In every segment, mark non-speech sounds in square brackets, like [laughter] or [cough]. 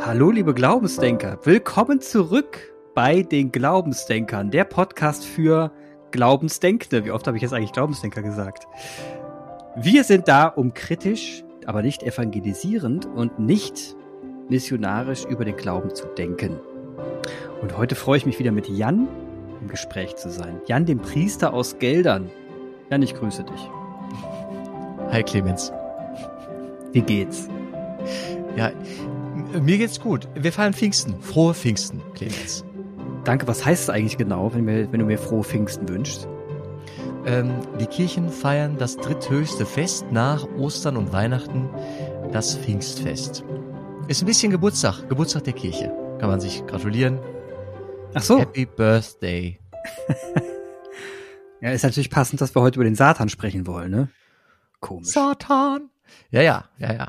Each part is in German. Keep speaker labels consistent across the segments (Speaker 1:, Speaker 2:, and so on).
Speaker 1: Hallo, liebe Glaubensdenker. Willkommen zurück bei den Glaubensdenkern, der Podcast für Glaubensdenkende. Wie oft habe ich jetzt eigentlich Glaubensdenker gesagt? Wir sind da, um kritisch, aber nicht evangelisierend und nicht missionarisch über den Glauben zu denken. Und heute freue ich mich wieder mit Jan im Gespräch zu sein. Jan, dem Priester aus Geldern. Jan, ich grüße dich.
Speaker 2: Hi Clemens.
Speaker 1: Wie geht's?
Speaker 2: Ja, mir geht's gut. Wir feiern Pfingsten. Frohe Pfingsten, Clemens.
Speaker 1: Danke. Was heißt es eigentlich genau, wenn, mir, wenn du mir frohe Pfingsten wünschst?
Speaker 2: Ähm, die Kirchen feiern das dritthöchste Fest nach Ostern und Weihnachten, das Pfingstfest. Ist ein bisschen Geburtstag, Geburtstag der Kirche. Kann man sich gratulieren.
Speaker 1: Ach so.
Speaker 2: Happy Birthday. [laughs]
Speaker 1: ja, ist natürlich passend, dass wir heute über den Satan sprechen wollen, ne?
Speaker 2: Komisch. Satan. Ja, ja, ja, ja.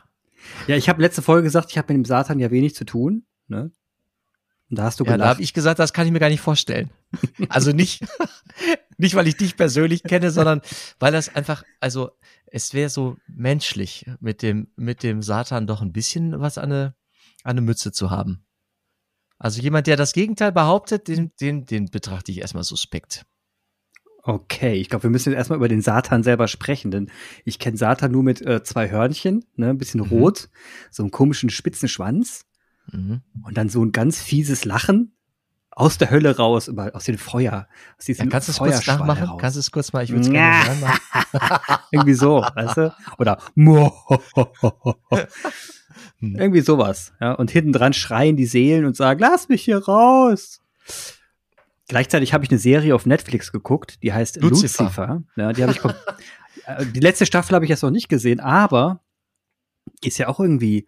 Speaker 1: Ja, ich habe letzte Folge gesagt, ich habe mit dem Satan ja wenig zu tun, ne?
Speaker 2: Und da hast du ja, gelacht. Da habe ich gesagt, das kann ich mir gar nicht vorstellen. [laughs] Also nicht, nicht weil ich dich persönlich kenne, sondern weil das einfach, also es wäre so menschlich, mit dem, mit dem Satan doch ein bisschen was an eine, an eine Mütze zu haben. Also jemand, der das Gegenteil behauptet, den, den, den betrachte ich erstmal suspekt.
Speaker 1: Okay, ich glaube, wir müssen jetzt erstmal über den Satan selber sprechen, denn ich kenne Satan nur mit äh, zwei Hörnchen, ne, ein bisschen mhm. rot, so einen komischen spitzen Schwanz mhm. und dann so ein ganz fieses Lachen aus der Hölle raus, über, aus dem Feuer, aus
Speaker 2: diesem ja, Kannst du es kurz nachmachen?
Speaker 1: Raus. Kannst du es kurz mal? Ich würde es gerne machen. [laughs] Irgendwie so, weißt du? Oder [laughs] irgendwie sowas. Ja, und hinten dran schreien die Seelen und sagen, lass mich hier raus. Gleichzeitig habe ich eine Serie auf Netflix geguckt, die heißt Lucifer. Lucifer. Ja, die habe ich [laughs] äh, die letzte Staffel habe ich jetzt noch nicht gesehen, aber ist ja auch irgendwie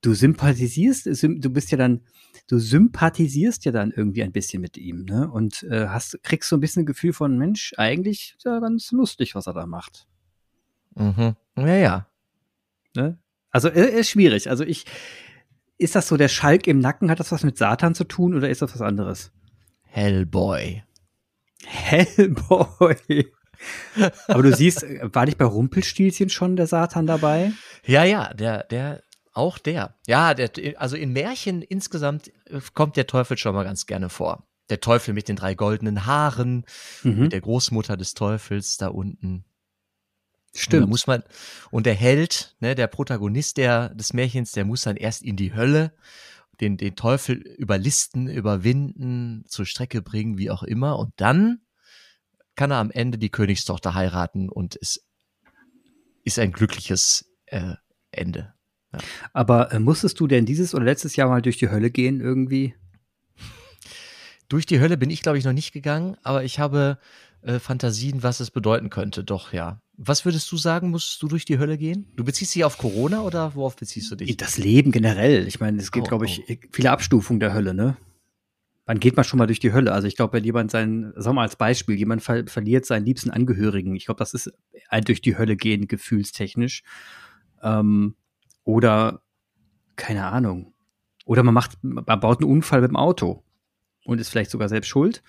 Speaker 1: du sympathisierst, du bist ja dann du sympathisierst ja dann irgendwie ein bisschen mit ihm, ne? Und äh, hast kriegst so ein bisschen ein Gefühl von Mensch, eigentlich ist ja ganz lustig, was er da macht.
Speaker 2: Mhm. Ja, ja.
Speaker 1: Ne? Also äh, ist schwierig. Also ich ist das so der Schalk im Nacken, hat das was mit Satan zu tun oder ist das was anderes?
Speaker 2: Hellboy.
Speaker 1: Hellboy. Aber du siehst, war nicht bei Rumpelstilzchen schon der Satan dabei?
Speaker 2: Ja, ja, der, der, auch der. Ja, der, also in Märchen insgesamt äh, kommt der Teufel schon mal ganz gerne vor. Der Teufel mit den drei goldenen Haaren, mhm. mit der Großmutter des Teufels da unten.
Speaker 1: Stimmt.
Speaker 2: Und muss man, und der Held, ne, der Protagonist der, des Märchens, der muss dann erst in die Hölle den, den Teufel überlisten, überwinden, zur Strecke bringen, wie auch immer. Und dann kann er am Ende die Königstochter heiraten und es ist ein glückliches äh, Ende.
Speaker 1: Ja. Aber äh, musstest du denn dieses oder letztes Jahr mal durch die Hölle gehen irgendwie?
Speaker 2: Durch die Hölle bin ich, glaube ich, noch nicht gegangen, aber ich habe äh, Fantasien, was es bedeuten könnte. Doch, ja. Was würdest du sagen, musst du durch die Hölle gehen? Du beziehst dich auf Corona oder worauf beziehst du dich?
Speaker 1: Das Leben generell. Ich meine, es gibt, oh, glaube ich, oh. viele Abstufungen der Hölle, ne? Wann geht man schon mal durch die Hölle? Also ich glaube, wenn jemand sein, sagen wir mal als Beispiel, jemand ver verliert seinen liebsten Angehörigen, ich glaube, das ist ein durch die Hölle gehen, gefühlstechnisch. Ähm, oder, keine Ahnung. Oder man macht, man baut einen Unfall mit dem Auto und ist vielleicht sogar selbst schuld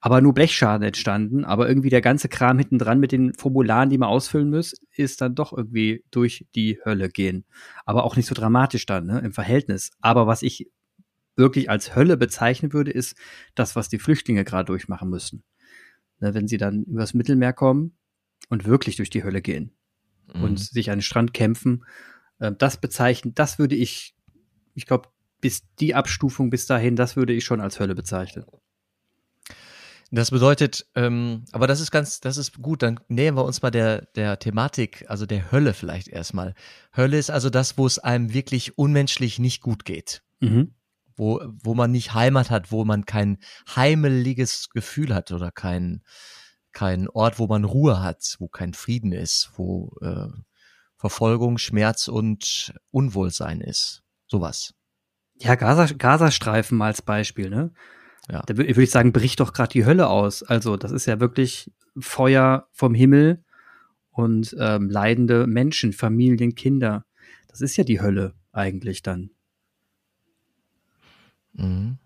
Speaker 1: aber nur Blechschaden entstanden. Aber irgendwie der ganze Kram hinten dran mit den Formularen, die man ausfüllen muss, ist dann doch irgendwie durch die Hölle gehen. Aber auch nicht so dramatisch dann, ne, im Verhältnis. Aber was ich wirklich als Hölle bezeichnen würde, ist das, was die Flüchtlinge gerade durchmachen müssen. Ne, wenn sie dann übers Mittelmeer kommen und wirklich durch die Hölle gehen mhm. und sich an den Strand kämpfen, äh, das bezeichnen, das würde ich, ich glaube, bis die Abstufung bis dahin, das würde ich schon als Hölle bezeichnen.
Speaker 2: Das bedeutet, ähm, aber das ist ganz, das ist gut, dann nähern wir uns mal der, der Thematik, also der Hölle vielleicht erstmal. Hölle ist also das, wo es einem wirklich unmenschlich nicht gut geht. Mhm. Wo, wo man nicht Heimat hat, wo man kein heimeliges Gefühl hat oder kein, kein Ort, wo man Ruhe hat, wo kein Frieden ist, wo äh, Verfolgung, Schmerz und Unwohlsein ist. Sowas.
Speaker 1: Ja, Gaza, Gazastreifen als Beispiel, ne? Ja. Da würde ich sagen, bricht doch gerade die Hölle aus. Also das ist ja wirklich Feuer vom Himmel und ähm, leidende Menschen, Familien, Kinder. Das ist ja die Hölle eigentlich dann.
Speaker 2: Mhm.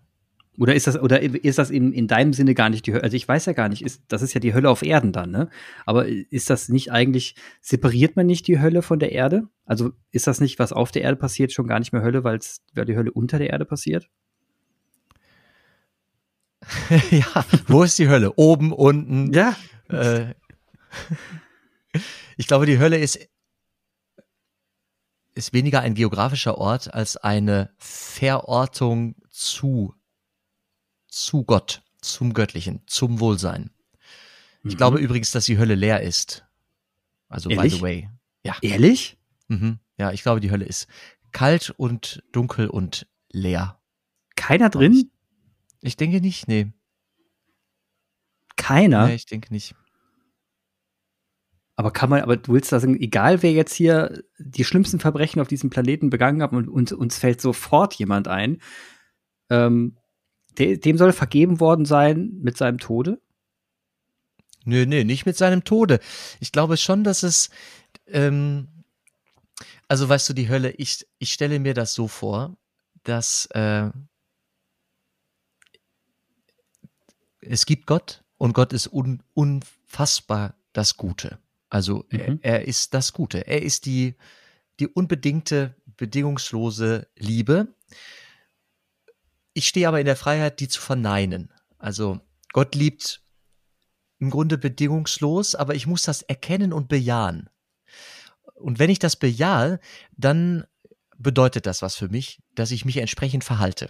Speaker 1: Oder ist das, oder ist das in, in deinem Sinne gar nicht die Hölle? Also ich weiß ja gar nicht, ist, das ist ja die Hölle auf Erden dann, ne? Aber ist das nicht eigentlich, separiert man nicht die Hölle von der Erde? Also ist das nicht, was auf der Erde passiert, schon gar nicht mehr Hölle, weil die Hölle unter der Erde passiert? [laughs]
Speaker 2: ja, wo ist die Hölle? Oben, unten?
Speaker 1: Ja.
Speaker 2: Äh, [laughs] ich glaube, die Hölle ist, ist weniger ein geografischer Ort als eine Verortung zu zu Gott, zum Göttlichen, zum Wohlsein. Ich mhm. glaube übrigens, dass die Hölle leer ist. Also, Ehrlich? by the way.
Speaker 1: Ja. Ehrlich?
Speaker 2: Mhm. Ja, ich glaube, die Hölle ist kalt und dunkel und leer.
Speaker 1: Keiner drin?
Speaker 2: Ich, denke nicht, nee.
Speaker 1: Keiner?
Speaker 2: Nee, ich denke nicht.
Speaker 1: Aber kann man, aber du willst da sagen, egal wer jetzt hier die schlimmsten Verbrechen auf diesem Planeten begangen hat und, und uns fällt sofort jemand ein, ähm, De dem soll vergeben worden sein mit seinem Tode?
Speaker 2: Nö, nö, nicht mit seinem Tode. Ich glaube schon, dass es, ähm, also weißt du, die Hölle, ich, ich stelle mir das so vor, dass äh, es gibt Gott und Gott ist un, unfassbar das Gute. Also mhm. er, er ist das Gute. Er ist die, die unbedingte, bedingungslose Liebe ich stehe aber in der Freiheit, die zu verneinen. Also Gott liebt im Grunde bedingungslos, aber ich muss das erkennen und bejahen. Und wenn ich das bejahe, dann bedeutet das was für mich, dass ich mich entsprechend verhalte.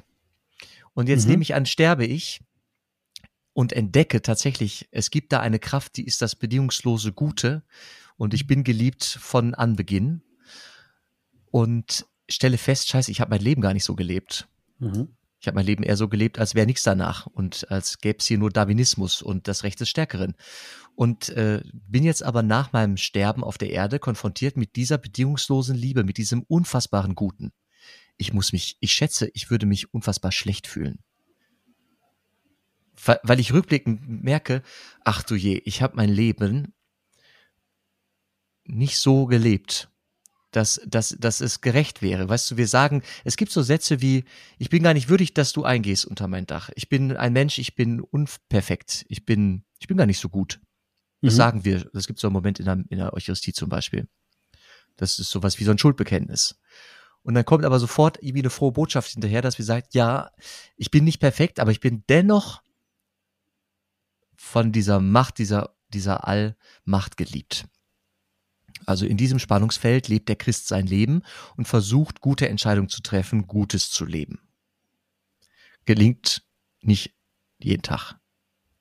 Speaker 2: Und jetzt mhm. nehme ich an, sterbe ich und entdecke tatsächlich, es gibt da eine Kraft, die ist das bedingungslose Gute und ich bin geliebt von Anbeginn und stelle fest, scheiße, ich habe mein Leben gar nicht so gelebt. Mhm. Ich habe mein Leben eher so gelebt, als wäre nichts danach und als gäbe es hier nur Darwinismus und das Recht des Stärkeren. Und äh, bin jetzt aber nach meinem Sterben auf der Erde konfrontiert mit dieser bedingungslosen Liebe, mit diesem unfassbaren Guten. Ich muss mich, ich schätze, ich würde mich unfassbar schlecht fühlen. Weil, ich rückblickend merke, ach du je, ich habe mein Leben nicht so gelebt dass, dass, dass es gerecht wäre. Weißt du, wir sagen, es gibt so Sätze wie, ich bin gar nicht würdig, dass du eingehst unter mein Dach. Ich bin ein Mensch, ich bin unperfekt. Ich bin, ich bin gar nicht so gut. Das mhm. sagen wir. Das gibt so einen Moment in der, in der Eucharistie zum Beispiel. Das ist sowas wie so ein Schuldbekenntnis. Und dann kommt aber sofort irgendwie eine frohe Botschaft hinterher, dass wir sagen, ja, ich bin nicht perfekt, aber ich bin dennoch von dieser Macht, dieser, dieser Allmacht geliebt. Also in diesem Spannungsfeld lebt der Christ sein Leben und versucht, gute Entscheidungen zu treffen, Gutes zu leben. Gelingt nicht jeden Tag.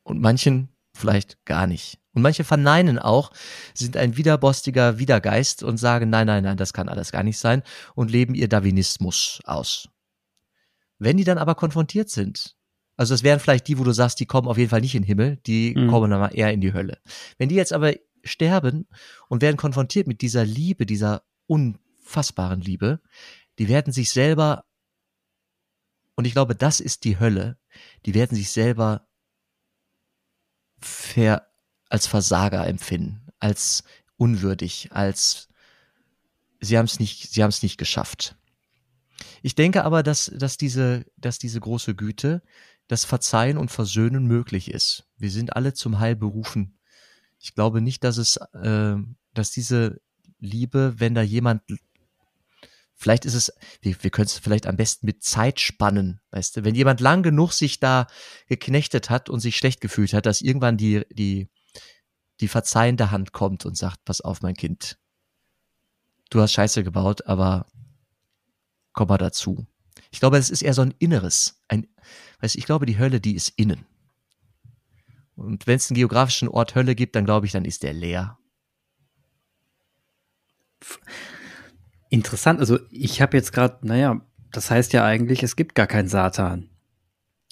Speaker 2: Und manchen vielleicht gar nicht. Und manche verneinen auch, sind ein widerborstiger Widergeist und sagen, nein, nein, nein, das kann alles gar nicht sein und leben ihr Darwinismus aus. Wenn die dann aber konfrontiert sind, also es wären vielleicht die, wo du sagst, die kommen auf jeden Fall nicht in den Himmel, die mhm. kommen dann mal eher in die Hölle. Wenn die jetzt aber sterben und werden konfrontiert mit dieser Liebe, dieser unfassbaren Liebe, die werden sich selber, und ich glaube, das ist die Hölle, die werden sich selber ver, als Versager empfinden, als unwürdig, als sie haben es nicht, sie haben es nicht geschafft. Ich denke aber, dass, dass diese, dass diese große Güte, das Verzeihen und Versöhnen möglich ist. Wir sind alle zum Heil berufen ich glaube nicht, dass es, äh, dass diese Liebe, wenn da jemand, vielleicht ist es, wir, wir können es vielleicht am besten mit Zeit spannen, weißt du, wenn jemand lang genug sich da geknechtet hat und sich schlecht gefühlt hat, dass irgendwann die, die, die verzeihende Hand kommt und sagt, pass auf, mein Kind, du hast Scheiße gebaut, aber komm mal dazu. Ich glaube, es ist eher so ein Inneres, ein, weißt ich glaube, die Hölle, die ist innen. Und wenn es einen geografischen Ort Hölle gibt, dann glaube ich, dann ist der leer.
Speaker 1: Interessant. Also ich habe jetzt gerade, naja, das heißt ja eigentlich, es gibt gar keinen Satan.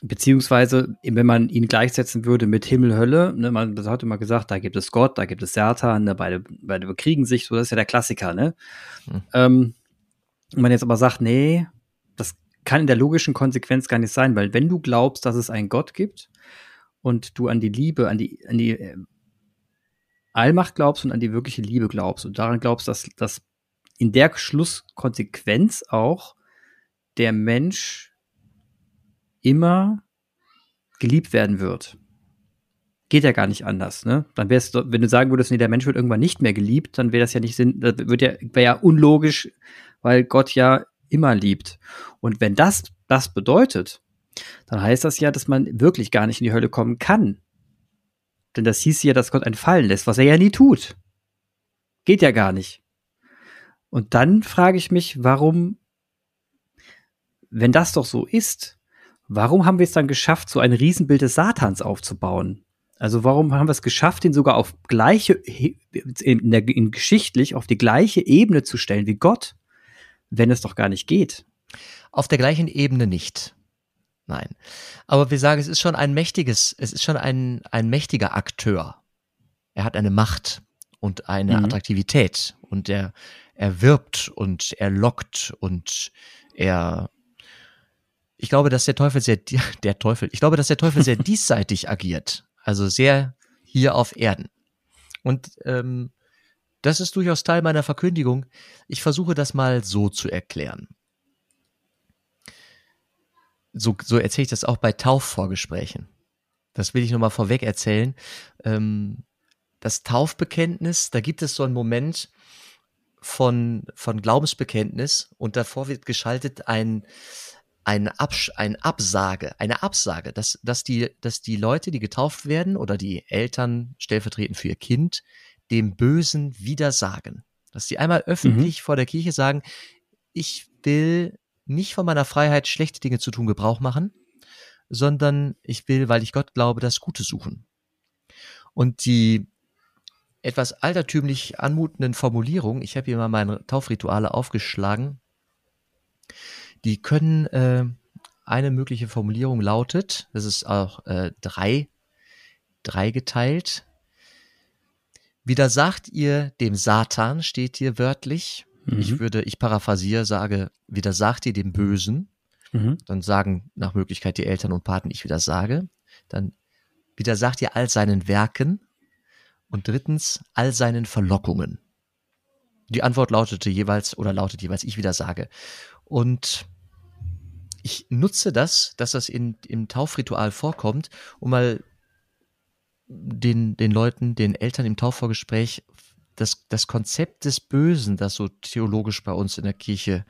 Speaker 1: Beziehungsweise, wenn man ihn gleichsetzen würde mit Himmel, Hölle, ne, man hat immer gesagt, da gibt es Gott, da gibt es Satan, ne, beide, beide bekriegen sich, so das ist ja der Klassiker, ne? Hm. Ähm, und man jetzt aber sagt, nee, kann in der logischen Konsequenz gar nicht sein, weil wenn du glaubst, dass es einen Gott gibt, und du an die Liebe, an die, an die äh, Allmacht glaubst und an die wirkliche Liebe glaubst und daran glaubst, dass, dass in der Schlusskonsequenz auch der Mensch immer geliebt werden wird. Geht ja gar nicht anders, ne? Dann wäre wenn du sagen würdest, nee, der Mensch wird irgendwann nicht mehr geliebt, dann wäre das ja nicht Sinn, das wäre ja unlogisch, weil Gott ja immer liebt. Und wenn das das bedeutet, dann heißt das ja, dass man wirklich gar nicht in die Hölle kommen kann. Denn das hieß ja, dass Gott einen fallen lässt, was er ja nie tut. Geht ja gar nicht. Und dann frage ich mich, warum, wenn das doch so ist, warum haben wir es dann geschafft, so ein Riesenbild des Satans aufzubauen? Also warum haben wir es geschafft, ihn sogar auf gleiche, in, der, in geschichtlich auf die gleiche Ebene zu stellen wie Gott, wenn es doch gar nicht geht?
Speaker 2: Auf der gleichen Ebene nicht. Nein. Aber wir sagen, es ist schon ein mächtiges, es ist schon ein, ein mächtiger Akteur. Er hat eine Macht und eine mhm. Attraktivität und er, er wirbt und er lockt und er ich glaube, dass der Teufel sehr [laughs] der Teufel, ich glaube, dass der Teufel sehr [laughs] diesseitig agiert, also sehr hier auf Erden. Und ähm, das ist durchaus Teil meiner Verkündigung. Ich versuche das mal so zu erklären. So, so erzähle ich das auch bei Taufvorgesprächen. Das will ich nochmal vorweg erzählen. Ähm, das Taufbekenntnis, da gibt es so einen Moment von, von Glaubensbekenntnis und davor wird geschaltet ein, ein, Absch ein Absage, eine Absage, dass, dass, die, dass die Leute, die getauft werden oder die Eltern stellvertretend für ihr Kind, dem Bösen widersagen. Dass die einmal öffentlich mhm. vor der Kirche sagen, ich will nicht von meiner Freiheit, schlechte Dinge zu tun, Gebrauch machen, sondern ich will, weil ich Gott glaube, das Gute suchen. Und die etwas altertümlich anmutenden Formulierungen, ich habe hier mal meine Taufrituale aufgeschlagen, die können, äh, eine mögliche Formulierung lautet, das ist auch äh, drei, drei geteilt. Widersagt ihr dem Satan, steht hier wörtlich. Mhm. Ich würde, ich paraphrasiere, sage, widersagt ihr dem Bösen. Mhm. Dann sagen nach Möglichkeit die Eltern und Paten, ich widersage. Dann widersagt ihr all seinen Werken. Und drittens, all seinen Verlockungen. Die Antwort lautete jeweils oder lautet jeweils, ich widersage. Und ich nutze das, dass das in, im Taufritual vorkommt, um mal den, den Leuten, den Eltern im Taufvorgespräch das, das Konzept des Bösen, das so theologisch bei uns in der Kirche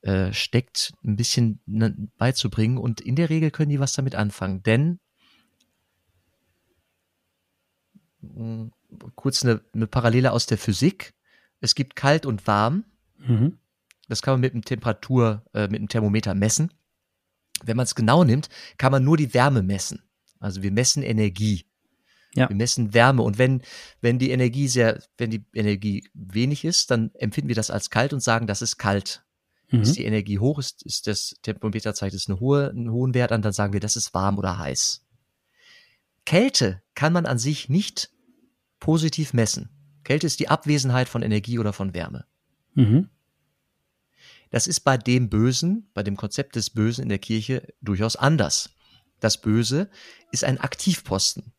Speaker 2: äh, steckt, ein bisschen ne, beizubringen. Und in der Regel können die was damit anfangen. Denn mh, kurz eine, eine Parallele aus der Physik. Es gibt kalt und warm. Mhm. Das kann man mit einem Temperatur, äh, mit einem Thermometer messen. Wenn man es genau nimmt, kann man nur die Wärme messen. Also wir messen Energie. Ja. Wir messen Wärme und wenn, wenn die Energie sehr, wenn die Energie wenig ist, dann empfinden wir das als kalt und sagen, das ist kalt. Mhm. Ist die Energie hoch, ist, ist das Thermometer zeigt es eine hohe, einen hohen Wert an, dann sagen wir, das ist warm oder heiß. Kälte kann man an sich nicht positiv messen. Kälte ist die Abwesenheit von Energie oder von Wärme. Mhm. Das ist bei dem Bösen, bei dem Konzept des Bösen in der Kirche durchaus anders. Das Böse ist ein Aktivposten.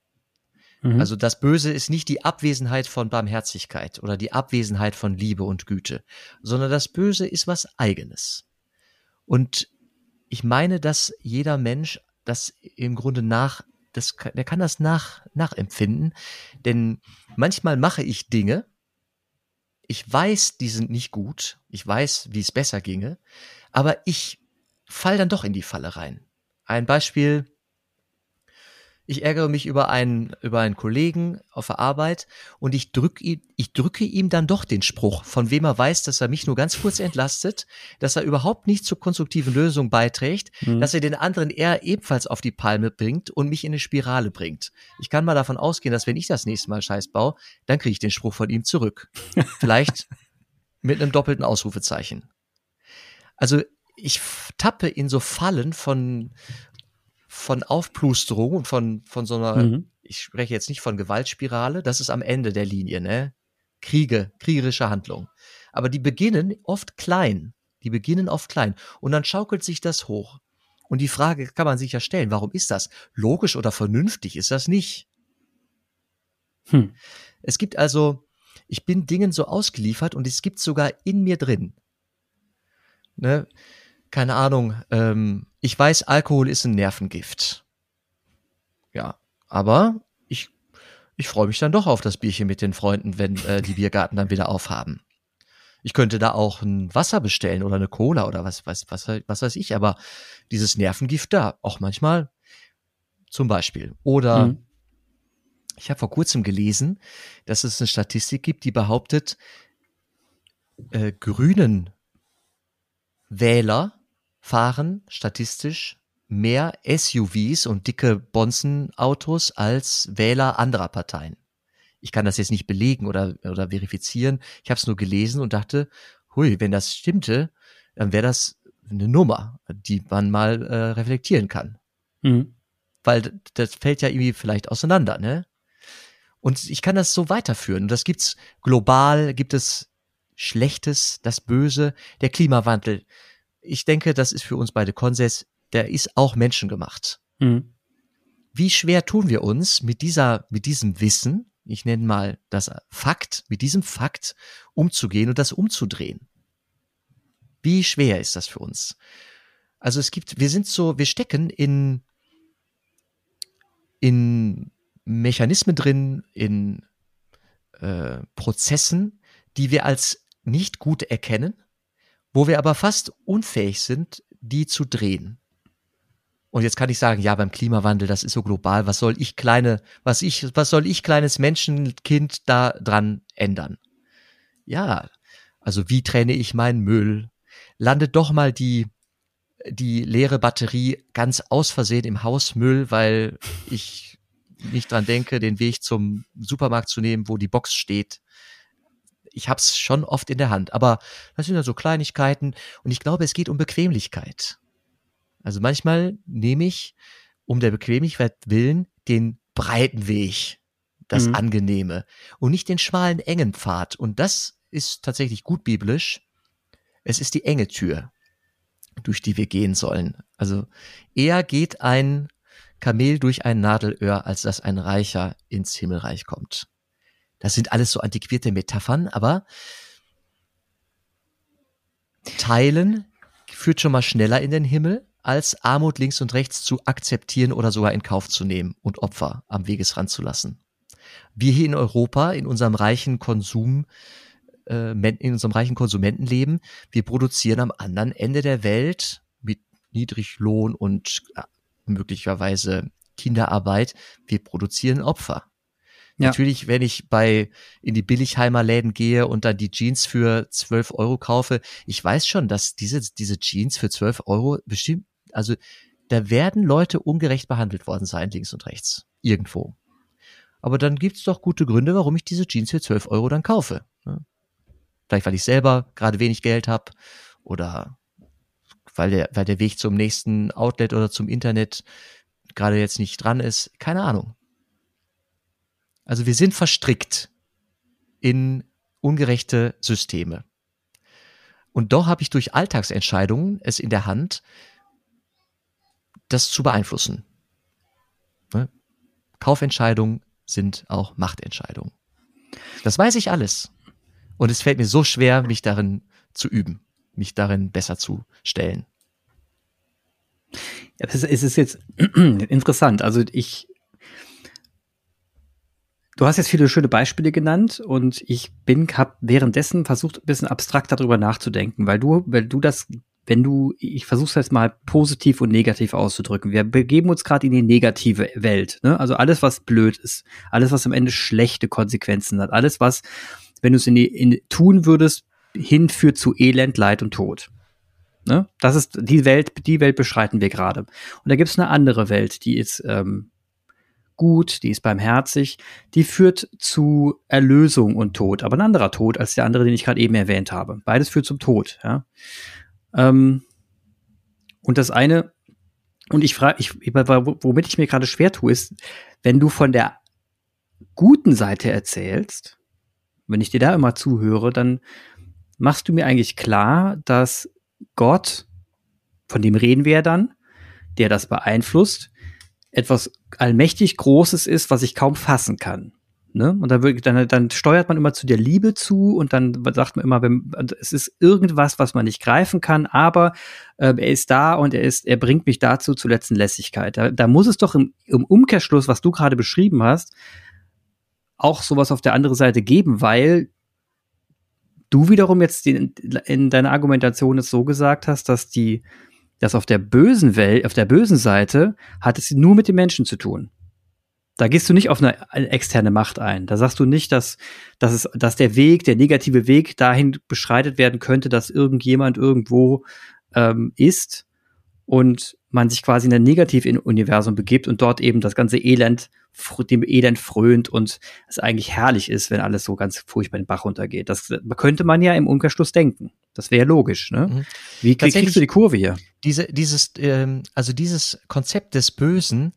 Speaker 2: Mhm. Also das Böse ist nicht die Abwesenheit von Barmherzigkeit oder die Abwesenheit von Liebe und Güte, sondern das Böse ist was eigenes. Und ich meine, dass jeder Mensch das im Grunde nach, das, der kann das nach, nachempfinden, denn manchmal mache ich Dinge, ich weiß, die sind nicht gut, ich weiß, wie es besser ginge, aber ich fall dann doch in die Falle rein. Ein Beispiel, ich ärgere mich über einen, über einen Kollegen auf der Arbeit und ich drücke ich drücke ihm dann doch den Spruch, von wem er weiß, dass er mich nur ganz kurz entlastet, dass er überhaupt nicht zur konstruktiven Lösung beiträgt, mhm. dass er den anderen eher ebenfalls auf die Palme bringt und mich in eine Spirale bringt. Ich kann mal davon ausgehen, dass wenn ich das nächste Mal Scheiß baue, dann kriege ich den Spruch von ihm zurück. [laughs] Vielleicht mit einem doppelten Ausrufezeichen. Also ich tappe in so Fallen von, von Aufplusterung und von, von so einer, mhm. ich spreche jetzt nicht von Gewaltspirale, das ist am Ende der Linie, ne? Kriege, kriegerische Handlung. Aber die beginnen oft klein. Die beginnen oft klein. Und dann schaukelt sich das hoch. Und die Frage kann man sich ja stellen, warum ist das? Logisch oder vernünftig ist das nicht. Hm. Es gibt also, ich bin Dingen so ausgeliefert und es gibt sogar in mir drin. Ne? Keine Ahnung, ähm, ich weiß, Alkohol ist ein Nervengift. Ja, aber ich, ich freue mich dann doch auf das Bierchen mit den Freunden, wenn äh, die Biergarten dann wieder aufhaben. Ich könnte da auch ein Wasser bestellen oder eine Cola oder was, was, was, was weiß ich, aber dieses Nervengift da, auch manchmal zum Beispiel. Oder mhm. ich habe vor kurzem gelesen, dass es eine Statistik gibt, die behauptet, äh, grünen Wähler fahren statistisch mehr SUVs und dicke Bonzenautos als Wähler anderer Parteien. Ich kann das jetzt nicht belegen oder, oder verifizieren. Ich habe es nur gelesen und dachte, hui, wenn das stimmte, dann wäre das eine Nummer, die man mal äh, reflektieren kann. Mhm. Weil das fällt ja irgendwie vielleicht auseinander, ne? Und ich kann das so weiterführen. Und das gibt's global, gibt es Schlechtes, das Böse, der Klimawandel. Ich denke, das ist für uns beide Konsens, der ist auch menschengemacht. Mhm. Wie schwer tun wir uns mit dieser, mit diesem Wissen, ich nenne mal das Fakt, mit diesem Fakt umzugehen und das umzudrehen? Wie schwer ist das für uns? Also es gibt, wir sind so, wir stecken in, in Mechanismen drin, in äh, Prozessen, die wir als nicht gut erkennen, wo wir aber fast unfähig sind, die zu drehen. Und jetzt kann ich sagen, ja, beim Klimawandel, das ist so global, was soll ich kleine, was ich, was soll ich kleines Menschenkind da dran ändern? Ja, also wie trenne ich meinen Müll? Landet doch mal die, die leere Batterie ganz aus Versehen im Hausmüll, weil ich nicht dran denke, den Weg zum Supermarkt zu nehmen, wo die Box steht ich habe es schon oft in der Hand. Aber das sind ja so Kleinigkeiten und ich glaube, es geht um Bequemlichkeit. Also manchmal nehme ich um der Bequemlichkeit willen den breiten Weg, das mhm. Angenehme und nicht den schmalen, engen Pfad. Und das ist tatsächlich gut biblisch. Es ist die enge Tür, durch die wir gehen sollen. Also eher geht ein Kamel durch ein Nadelöhr, als dass ein Reicher ins Himmelreich kommt. Das sind alles so antiquierte Metaphern, aber Teilen führt schon mal schneller in den Himmel, als Armut links und rechts zu akzeptieren oder sogar in Kauf zu nehmen und Opfer am Wegesrand zu lassen. Wir hier in Europa, in unserem reichen Konsum, äh, in unserem reichen Konsumentenleben, wir produzieren am anderen Ende der Welt mit Niedriglohn und äh, möglicherweise Kinderarbeit, wir produzieren Opfer. Ja. Natürlich, wenn ich bei in die Billigheimer Läden gehe und dann die Jeans für 12 Euro kaufe, ich weiß schon, dass diese, diese Jeans für 12 Euro bestimmt, also da werden Leute ungerecht behandelt worden sein, links und rechts. Irgendwo. Aber dann gibt's doch gute Gründe, warum ich diese Jeans für 12 Euro dann kaufe. Ne? Vielleicht, weil ich selber gerade wenig Geld habe oder weil der, weil der Weg zum nächsten Outlet oder zum Internet gerade jetzt nicht dran ist. Keine Ahnung. Also wir sind verstrickt in ungerechte Systeme. Und doch habe ich durch Alltagsentscheidungen es in der Hand, das zu beeinflussen. Ne? Kaufentscheidungen sind auch Machtentscheidungen. Das weiß ich alles. Und es fällt mir so schwer, mich darin zu üben, mich darin besser zu stellen.
Speaker 1: Es ist jetzt [clears throat] interessant. Also ich Du hast jetzt viele schöne Beispiele genannt und ich bin, hab währenddessen versucht, ein bisschen abstrakt darüber nachzudenken, weil du, weil du das, wenn du, ich versuche jetzt mal positiv und negativ auszudrücken. Wir begeben uns gerade in die negative Welt, ne? Also alles, was blöd ist, alles, was am Ende schlechte Konsequenzen hat, alles, was, wenn du es in die, in, tun würdest, hinführt zu Elend, Leid und Tod. Ne? Das ist die Welt, die Welt beschreiten wir gerade. Und da gibt es eine andere Welt, die ist ähm, gut, die ist barmherzig, die führt zu Erlösung und Tod, aber ein anderer Tod als der andere, den ich gerade eben erwähnt habe. Beides führt zum Tod. Ja? Ähm, und das eine, und ich frage, ich, womit ich mir gerade schwer tue, ist, wenn du von der guten Seite erzählst, wenn ich dir da immer zuhöre, dann machst du mir eigentlich klar, dass Gott, von dem reden wir ja dann, der das beeinflusst, etwas allmächtig Großes ist, was ich kaum fassen kann. Ne? Und dann, dann, dann steuert man immer zu der Liebe zu und dann sagt man immer, wenn, es ist irgendwas, was man nicht greifen kann, aber äh, er ist da und er ist, er bringt mich dazu zur letzten Lässigkeit. Da, da muss es doch im, im Umkehrschluss, was du gerade beschrieben hast, auch sowas auf der anderen Seite geben, weil du wiederum jetzt in, in deiner Argumentation es so gesagt hast, dass die, dass auf der bösen Welt, auf der bösen Seite hat es nur mit den Menschen zu tun. Da gehst du nicht auf eine, externe Macht ein. Da sagst du nicht, dass, dass, es, dass der Weg, der negative Weg dahin beschreitet werden könnte, dass irgendjemand irgendwo ähm, ist und man sich quasi in ein Negativ-Universum begibt und dort eben das ganze Elend, dem Elend frönt und es eigentlich herrlich ist, wenn alles so ganz furchtbar in den Bach runtergeht. Das könnte man ja im Umkehrschluss denken. Das wäre logisch. Ne? Mhm. Wie kriegst du die Kurve hier?
Speaker 2: Diese, dieses, ähm, also dieses Konzept des Bösen,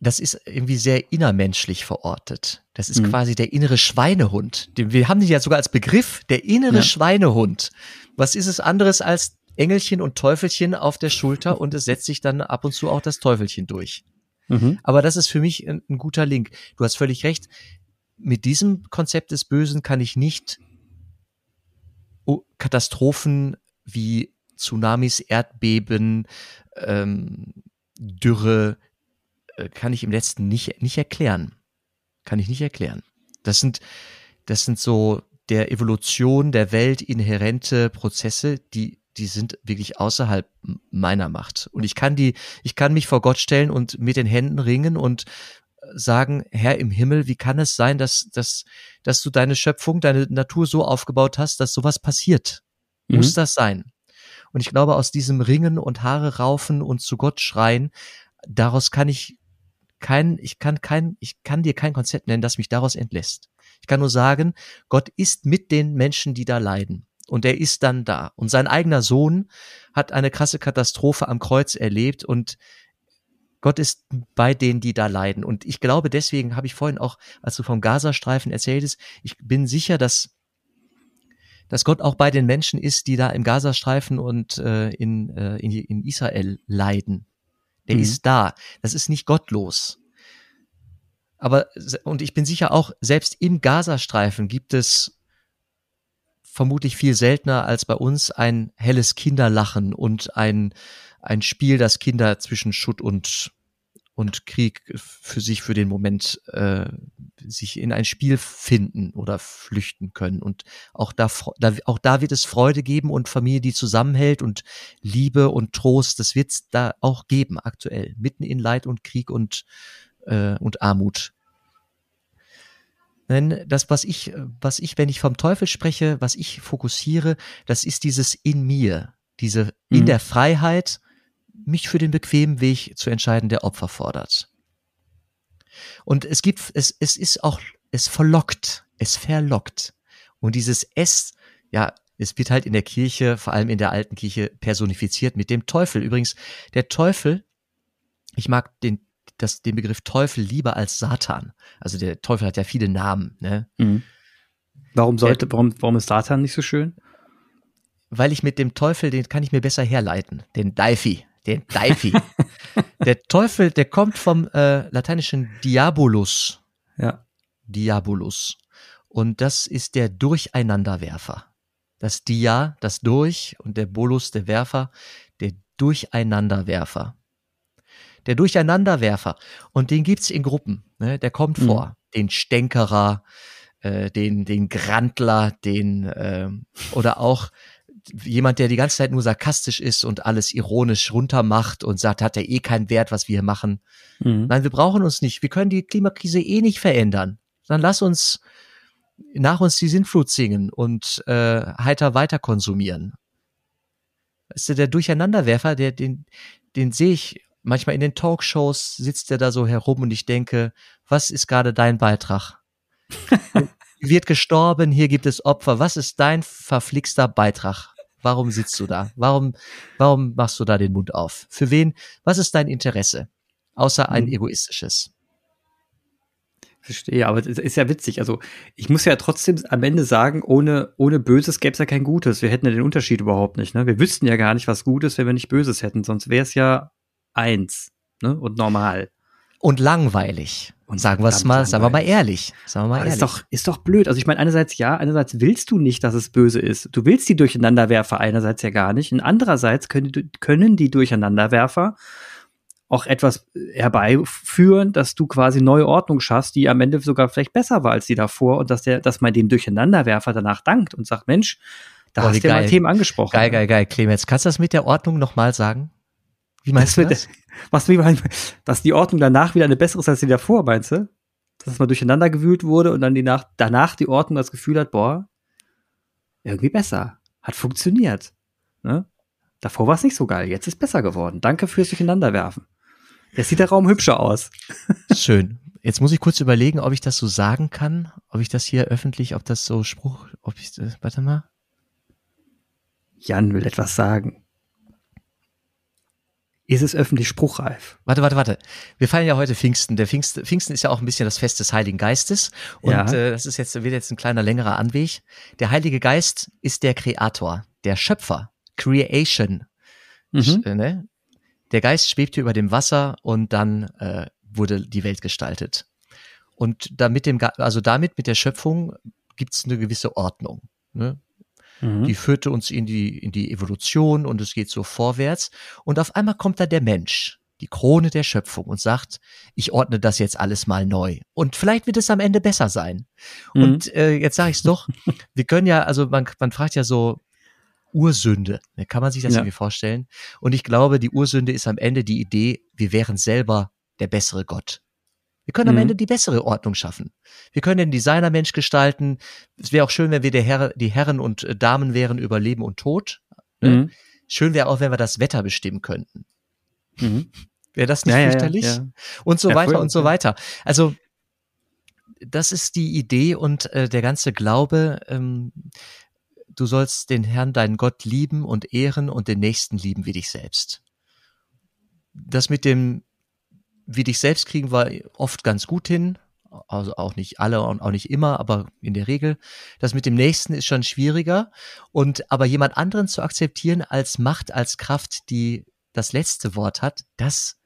Speaker 2: das ist irgendwie sehr innermenschlich verortet. Das ist mhm. quasi der innere Schweinehund. Wir haben den ja sogar als Begriff, der innere ja. Schweinehund. Was ist es anderes als Engelchen und Teufelchen auf der Schulter und es setzt sich dann ab und zu auch das Teufelchen durch. Mhm. Aber das ist für mich ein, ein guter Link. Du hast völlig recht. Mit diesem Konzept des Bösen kann ich nicht Katastrophen wie Tsunamis, Erdbeben, ähm, Dürre, äh, kann ich im letzten nicht, nicht erklären. Kann ich nicht erklären. Das sind, das sind so der Evolution der Welt inhärente Prozesse, die, die sind wirklich außerhalb meiner Macht. Und ich kann die, ich kann mich vor Gott stellen und mit den Händen ringen und sagen, Herr im Himmel, wie kann es sein, dass, dass, dass du deine Schöpfung, deine Natur so aufgebaut hast, dass sowas passiert? Mhm. Muss das sein? Und ich glaube, aus diesem Ringen und Haare raufen und zu Gott schreien, daraus kann ich kein, ich kann kein, ich kann dir kein Konzept nennen, das mich daraus entlässt. Ich kann nur sagen, Gott ist mit den Menschen, die da leiden. Und er ist dann da. Und sein eigener Sohn hat eine krasse Katastrophe am Kreuz erlebt und Gott ist bei denen, die da leiden. Und ich glaube, deswegen habe ich vorhin auch, als du vom Gazastreifen erzähltest, ich bin sicher, dass, dass Gott auch bei den Menschen ist, die da im Gazastreifen und äh, in, äh, in, in Israel leiden. Der mhm. ist da. Das ist nicht gottlos. Aber, und ich bin sicher auch, selbst im Gazastreifen gibt es vermutlich viel seltener als bei uns ein helles Kinderlachen und ein, ein Spiel, das Kinder zwischen Schutt und und Krieg für sich für den Moment äh, sich in ein Spiel finden oder flüchten können. Und auch da, da, auch da wird es Freude geben und Familie, die zusammenhält und Liebe und Trost, das wird es da auch geben aktuell, mitten in Leid und Krieg und, äh, und Armut. Denn das, was ich, was ich, wenn ich vom Teufel spreche, was ich fokussiere, das ist dieses in mir, diese in mhm. der Freiheit, mich für den bequemen Weg zu entscheiden, der Opfer fordert. Und es gibt, es, es ist auch, es verlockt, es verlockt. Und dieses S, ja, es wird halt in der Kirche, vor allem in der alten Kirche, personifiziert mit dem Teufel. Übrigens, der Teufel, ich mag den, das, den Begriff Teufel lieber als Satan. Also der Teufel hat ja viele Namen. Ne? Mhm.
Speaker 1: Warum sollte, der, warum, warum ist Satan nicht so schön?
Speaker 2: Weil ich mit dem Teufel, den kann ich mir besser herleiten. Den Daifi den Daifi. [laughs] der Teufel, der kommt vom äh, lateinischen Diabolus.
Speaker 1: Ja.
Speaker 2: Diabolus. Und das ist der Durcheinanderwerfer. Das Dia, das Durch und der Bolus, der Werfer, der Durcheinanderwerfer. Der Durcheinanderwerfer. Und den gibt's in Gruppen. Ne? Der kommt mhm. vor. Den Stänkerer, äh, den, den Grandler, den äh, oder auch jemand, der die ganze Zeit nur sarkastisch ist und alles ironisch runtermacht und sagt, hat ja eh keinen Wert, was wir hier machen. Mhm. Nein, wir brauchen uns nicht. Wir können die Klimakrise eh nicht verändern. Dann lass uns nach uns die Sintflut singen und äh, heiter weiter konsumieren. Ist der Durcheinanderwerfer, der den, den sehe ich manchmal in den Talkshows sitzt er da so herum und ich denke, was ist gerade dein Beitrag? [laughs] wird gestorben, hier gibt es Opfer. Was ist dein verflixter Beitrag? Warum sitzt du da? Warum, warum machst du da den Mund auf? Für wen? Was ist dein Interesse? Außer ein mhm. egoistisches.
Speaker 1: Verstehe, aber es ist ja witzig. Also, ich muss ja trotzdem am Ende sagen, ohne, ohne Böses gäbe es ja kein Gutes. Wir hätten ja den Unterschied überhaupt nicht. Ne? Wir wüssten ja gar nicht, was Gutes, wenn wir nicht Böses hätten. Sonst wäre es ja eins ne? und normal.
Speaker 2: Und langweilig. Und sagen wir es mal, sagen wir mal ehrlich. Sagen wir mal
Speaker 1: ehrlich. Ist doch, ist doch blöd. Also ich meine, einerseits ja, einerseits willst du nicht, dass es böse ist. Du willst die Durcheinanderwerfer einerseits ja gar nicht. Und andererseits können, können die Durcheinanderwerfer auch etwas herbeiführen, dass du quasi neue Ordnung schaffst, die am Ende sogar vielleicht besser war als die davor und dass der, dass man dem Durcheinanderwerfer danach dankt und sagt, Mensch, da oh, hast du ja mal Themen angesprochen.
Speaker 2: Geil, geil, geil, Clemens. Kannst du das mit der Ordnung nochmal sagen? Wie meinst du das?
Speaker 1: Was, wie mein, dass die Ordnung danach wieder eine bessere ist als die davor, meinst du? Dass man durcheinander gewühlt wurde und dann die nach, danach die Ordnung das Gefühl hat, boah, irgendwie besser. Hat funktioniert. Ne? Davor war es nicht so geil, jetzt ist besser geworden. Danke fürs Durcheinanderwerfen. Jetzt sieht der Raum hübscher aus. [laughs]
Speaker 2: Schön. Jetzt muss ich kurz überlegen, ob ich das so sagen kann, ob ich das hier öffentlich, ob das so Spruch, ob ich, das, warte mal.
Speaker 1: Jan will etwas sagen. Ist es öffentlich spruchreif?
Speaker 2: Warte, warte, warte. Wir feiern ja heute Pfingsten. Der Pfingsten, Pfingsten ist ja auch ein bisschen das Fest des Heiligen Geistes. Und ja. äh, das ist jetzt, wird jetzt ein kleiner längerer Anweg. Der Heilige Geist ist der Kreator, der Schöpfer, Creation. Mhm. Äh, ne? Der Geist schwebte über dem Wasser und dann äh, wurde die Welt gestaltet. Und damit dem, also damit mit der Schöpfung gibt es eine gewisse Ordnung. Ne? Mhm. Die führte uns in die, in die Evolution und es geht so vorwärts. Und auf einmal kommt da der Mensch, die Krone der Schöpfung und sagt, ich ordne das jetzt alles mal neu. Und vielleicht wird es am Ende besser sein. Mhm. Und äh, jetzt sage ich es doch, [laughs] wir können ja, also man, man fragt ja so, Ursünde. Ne, kann man sich das ja. irgendwie vorstellen? Und ich glaube, die Ursünde ist am Ende die Idee, wir wären selber der bessere Gott. Wir können am mhm. Ende die bessere Ordnung schaffen. Wir können den Designermensch gestalten. Es wäre auch schön, wenn wir der Herr, die Herren und äh, Damen wären über Leben und Tod. Ne? Mhm. Schön wäre auch, wenn wir das Wetter bestimmen könnten. Mhm. Wäre das nicht ja, fürchterlich? Ja, ja. Und so weiter und so weiter. Also das ist die Idee und äh, der ganze Glaube. Ähm, du sollst den Herrn, deinen Gott lieben und ehren und den Nächsten lieben wie dich selbst. Das mit dem wie dich selbst kriegen wir oft ganz gut hin. Also auch nicht alle und auch nicht immer, aber in der Regel. Das mit dem Nächsten ist schon schwieriger. Und aber jemand anderen zu akzeptieren als Macht, als Kraft, die das letzte Wort hat, das,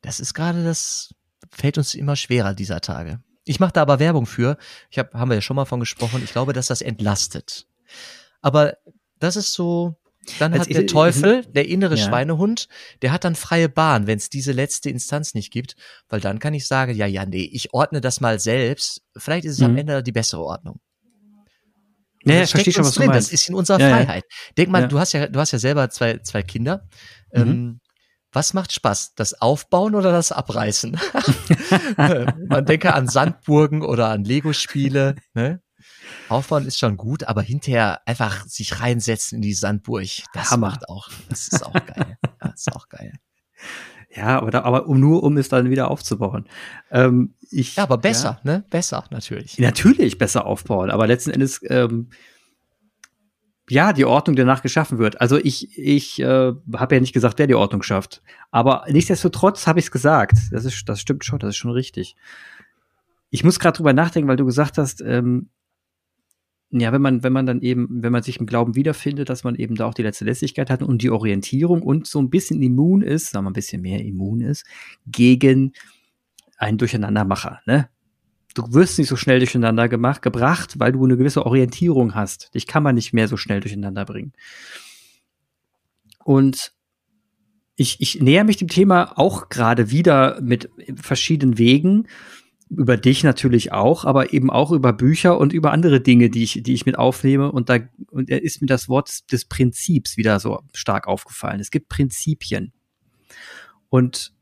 Speaker 2: das ist gerade das, fällt uns immer schwerer dieser Tage. Ich mache da aber Werbung für. Ich hab, haben wir ja schon mal von gesprochen. Ich glaube, dass das entlastet. Aber das ist so, dann hat der Teufel, der innere ja. Schweinehund, der hat dann freie Bahn, wenn es diese letzte Instanz nicht gibt, weil dann kann ich sagen, ja, ja, nee, ich ordne das mal selbst. Vielleicht ist es mhm. am Ende die bessere Ordnung.
Speaker 1: Ja, ja verstehe schon, was drin. du
Speaker 2: meinst. Das ist in unserer ja, Freiheit. Denk mal, du hast ja, du hast ja selber zwei, zwei Kinder. Mhm. Ähm, was macht Spaß? Das Aufbauen oder das Abreißen? [laughs] Man denke an Sandburgen oder an Lego-Spiele. Ne? Aufbauen ist schon gut, aber hinterher einfach sich reinsetzen in die Sandburg, das Hammer. macht auch, das ist auch geil. das ist auch geil. [laughs]
Speaker 1: Ja, aber, aber um nur um es dann wieder aufzubauen. Ähm, ich,
Speaker 2: ja, aber besser, ja, ne? Besser, natürlich.
Speaker 1: Natürlich besser aufbauen, aber letzten Endes, ähm, ja, die Ordnung, die danach geschaffen wird. Also ich, ich äh, habe ja nicht gesagt, wer die Ordnung schafft. Aber nichtsdestotrotz habe ich es gesagt. Das ist, das stimmt schon, das ist schon richtig. Ich muss gerade drüber nachdenken, weil du gesagt hast, ähm, ja, wenn man, wenn man dann eben, wenn man sich im Glauben wiederfindet, dass man eben da auch die letzte Lässigkeit hat und die Orientierung und so ein bisschen immun ist, sagen wir ein bisschen mehr immun ist, gegen einen Durcheinandermacher, ne? Du wirst nicht so schnell durcheinander gemacht, gebracht, weil du eine gewisse Orientierung hast. Dich kann man nicht mehr so schnell durcheinander bringen. Und ich, ich näher mich dem Thema auch gerade wieder mit verschiedenen Wegen über dich natürlich auch, aber eben auch über Bücher und über andere Dinge, die ich, die ich mit aufnehme. Und da und ist mir das Wort des Prinzips wieder so stark aufgefallen. Es gibt Prinzipien. Und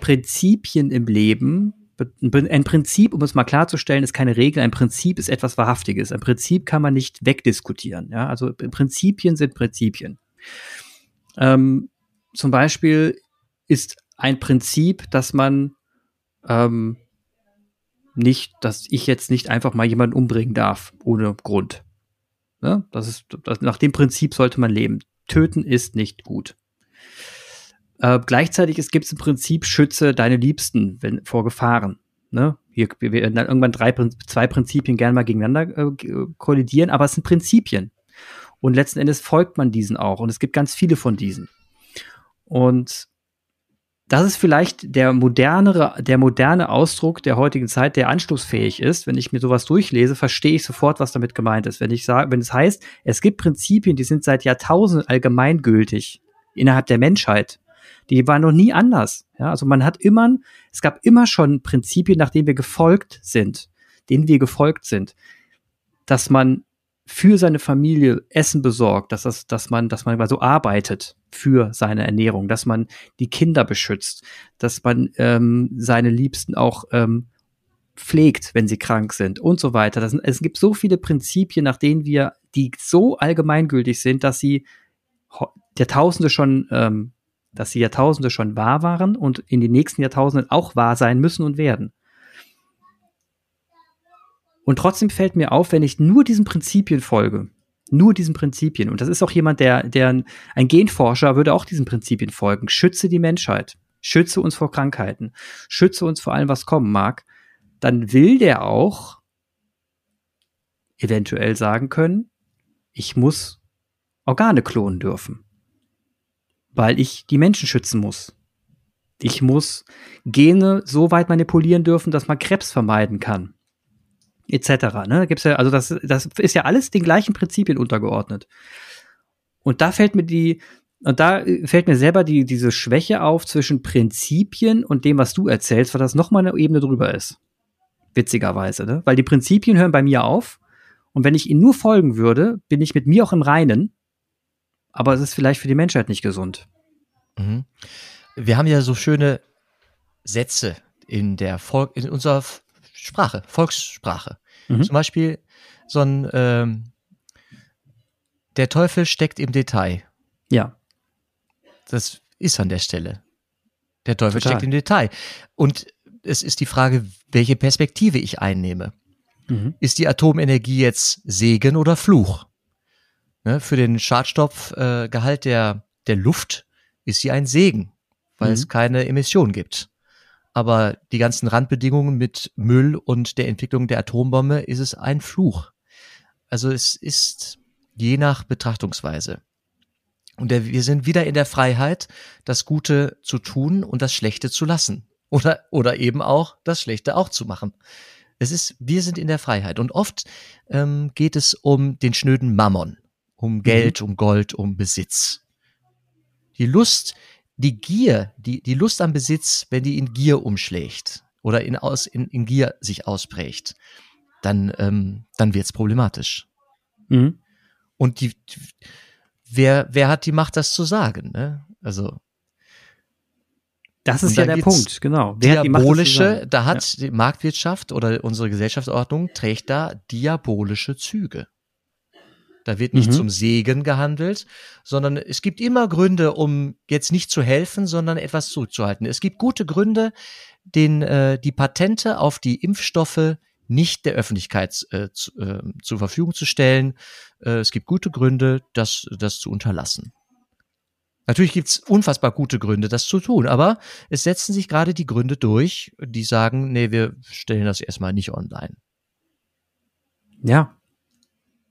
Speaker 1: Prinzipien im Leben, ein Prinzip, um es mal klarzustellen, ist keine Regel. Ein Prinzip ist etwas Wahrhaftiges. Ein Prinzip kann man nicht wegdiskutieren. Ja, also Prinzipien sind Prinzipien. Ähm, zum Beispiel ist ein Prinzip, dass man ähm, nicht, dass ich jetzt nicht einfach mal jemanden umbringen darf, ohne Grund. Ne? Das ist, das, nach dem Prinzip sollte man leben. Töten ist nicht gut. Äh, gleichzeitig gibt es im Prinzip, schütze deine Liebsten wenn, vor Gefahren. Ne? Hier, werden dann irgendwann drei, zwei Prinzipien gerne mal gegeneinander äh, kollidieren, aber es sind Prinzipien. Und letzten Endes folgt man diesen auch. Und es gibt ganz viele von diesen. Und das ist vielleicht der modernere, der moderne Ausdruck der heutigen Zeit, der anschlussfähig ist. Wenn ich mir sowas durchlese, verstehe ich sofort, was damit gemeint ist. Wenn ich sage, wenn es heißt, es gibt Prinzipien, die sind seit Jahrtausenden allgemeingültig innerhalb der Menschheit. Die waren noch nie anders. Ja, also man hat immer, es gab immer schon Prinzipien, nach denen wir gefolgt sind, denen wir gefolgt sind, dass man für seine Familie Essen besorgt, dass, das, dass man, dass man so arbeitet für seine Ernährung, dass man die Kinder beschützt, dass man ähm, seine Liebsten auch ähm, pflegt, wenn sie krank sind und so weiter. Das, es gibt so viele Prinzipien, nach denen wir, die so allgemeingültig sind, dass sie Jahrtausende schon, ähm, dass sie Jahrtausende schon wahr waren und in den nächsten Jahrtausenden auch wahr sein müssen und werden. Und trotzdem fällt mir auf, wenn ich nur diesen Prinzipien folge, nur diesen Prinzipien, und das ist auch jemand, der, der ein Genforscher würde auch diesen Prinzipien folgen, schütze die Menschheit, schütze uns vor Krankheiten, schütze uns vor allem, was kommen mag, dann will der auch eventuell sagen können, ich muss Organe klonen dürfen, weil ich die Menschen schützen muss. Ich muss Gene so weit manipulieren dürfen, dass man Krebs vermeiden kann etc. Ne? Gibt's ja, also das, das ist ja alles den gleichen Prinzipien untergeordnet. Und da fällt mir die, und da fällt mir selber die, diese Schwäche auf zwischen Prinzipien und dem, was du erzählst, weil das nochmal eine Ebene drüber ist. Witzigerweise, ne? Weil die Prinzipien hören bei mir auf. Und wenn ich ihnen nur folgen würde, bin ich mit mir auch im Reinen. Aber es ist vielleicht für die Menschheit nicht gesund.
Speaker 2: Mhm. Wir haben ja so schöne Sätze in der Volk, in unserer Sprache, Volkssprache. Mhm. Zum Beispiel so ein, ähm, der Teufel steckt im Detail.
Speaker 1: Ja.
Speaker 2: Das ist an der Stelle. Der Teufel Total. steckt im Detail. Und es ist die Frage, welche Perspektive ich einnehme. Mhm. Ist die Atomenergie jetzt Segen oder Fluch? Ne, für den Schadstoffgehalt äh, der, der Luft ist sie ein Segen, weil mhm. es keine Emission gibt. Aber die ganzen Randbedingungen mit Müll und der Entwicklung der Atombombe ist es ein Fluch. Also es ist je nach Betrachtungsweise. Und der, wir sind wieder in der Freiheit, das Gute zu tun und das Schlechte zu lassen. Oder, oder eben auch das Schlechte auch zu machen. Es ist, wir sind in der Freiheit. Und oft ähm, geht es um den schnöden Mammon, um mhm. Geld, mhm. um Gold, um Besitz. Die Lust, die Gier, die, die Lust am Besitz, wenn die in Gier umschlägt oder in, aus, in, in Gier sich ausprägt, dann, ähm, dann wird's problematisch. Mhm. Und die, wer, wer hat die Macht, das zu sagen? Ne? Also
Speaker 1: das ist ja der Punkt, genau.
Speaker 2: Wer diabolische, hat da hat ja. die Marktwirtschaft oder unsere Gesellschaftsordnung trägt da diabolische Züge. Da wird nicht mhm. zum Segen gehandelt, sondern es gibt immer Gründe, um jetzt nicht zu helfen, sondern etwas zurückzuhalten. Es gibt gute Gründe, den, äh, die Patente auf die Impfstoffe nicht der Öffentlichkeit äh, zu, äh, zur Verfügung zu stellen. Äh, es gibt gute Gründe, das, das zu unterlassen. Natürlich gibt's unfassbar gute Gründe, das zu tun, aber es setzen sich gerade die Gründe durch, die sagen, nee, wir stellen das erstmal nicht online.
Speaker 1: Ja,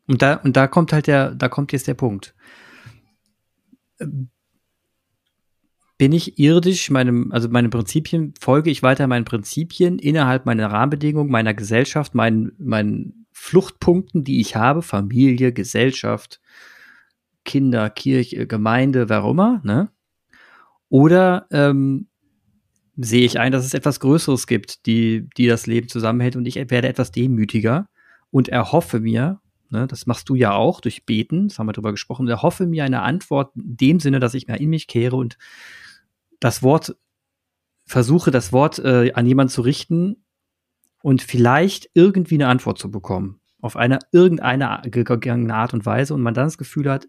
Speaker 1: und da, und da kommt halt der, da kommt jetzt der Punkt. Bin ich irdisch meinem, also meinen Prinzipien, folge ich weiter meinen Prinzipien innerhalb meiner Rahmenbedingungen, meiner Gesellschaft, meinen, meinen Fluchtpunkten, die ich habe, Familie, Gesellschaft, Kinder, Kirche, Gemeinde, wer auch immer, ne? Oder ähm, sehe ich ein, dass es etwas Größeres gibt, die, die das Leben zusammenhält und ich werde etwas demütiger und erhoffe mir, Ne, das machst du ja auch durch Beten, das haben wir drüber gesprochen. Und erhoffe mir eine Antwort in dem Sinne, dass ich mir in mich kehre und das Wort versuche, das Wort äh, an jemanden zu richten und vielleicht irgendwie eine Antwort zu bekommen. Auf eine irgendeine gegangene Art und Weise und man dann das Gefühl hat,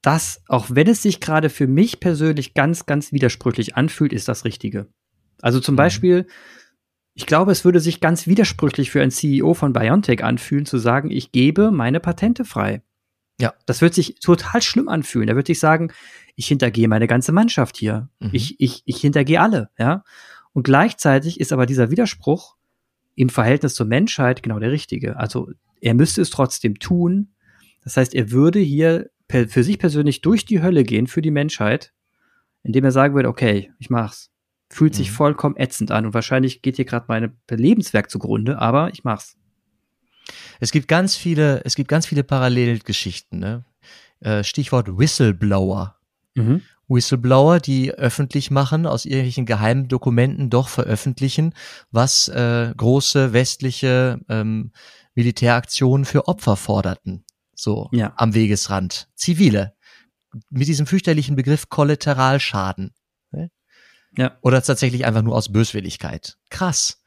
Speaker 1: dass, auch wenn es sich gerade für mich persönlich ganz, ganz widersprüchlich anfühlt, ist das Richtige. Also zum mhm. Beispiel, ich glaube, es würde sich ganz widersprüchlich für einen CEO von BioNTech anfühlen, zu sagen, ich gebe meine Patente frei. Ja. Das wird sich total schlimm anfühlen. Er wird sich sagen, ich hintergehe meine ganze Mannschaft hier. Mhm. Ich, ich, ich hintergehe alle, ja. Und gleichzeitig ist aber dieser Widerspruch im Verhältnis zur Menschheit genau der richtige. Also er müsste es trotzdem tun. Das heißt, er würde hier für sich persönlich durch die Hölle gehen für die Menschheit, indem er sagen würde, okay, ich mach's. Fühlt sich mhm. vollkommen ätzend an und wahrscheinlich geht hier gerade mein Lebenswerk zugrunde, aber ich mach's.
Speaker 2: Es gibt ganz viele, es gibt ganz viele Parallelgeschichten, ne? Äh, Stichwort Whistleblower. Mhm. Whistleblower, die öffentlich machen, aus irgendwelchen geheimen Dokumenten doch veröffentlichen, was äh, große westliche ähm, Militäraktionen für Opfer forderten. So ja. am Wegesrand. Zivile. Mit diesem fürchterlichen Begriff Kollateralschaden. Ja. Oder tatsächlich einfach nur aus Böswilligkeit. Krass.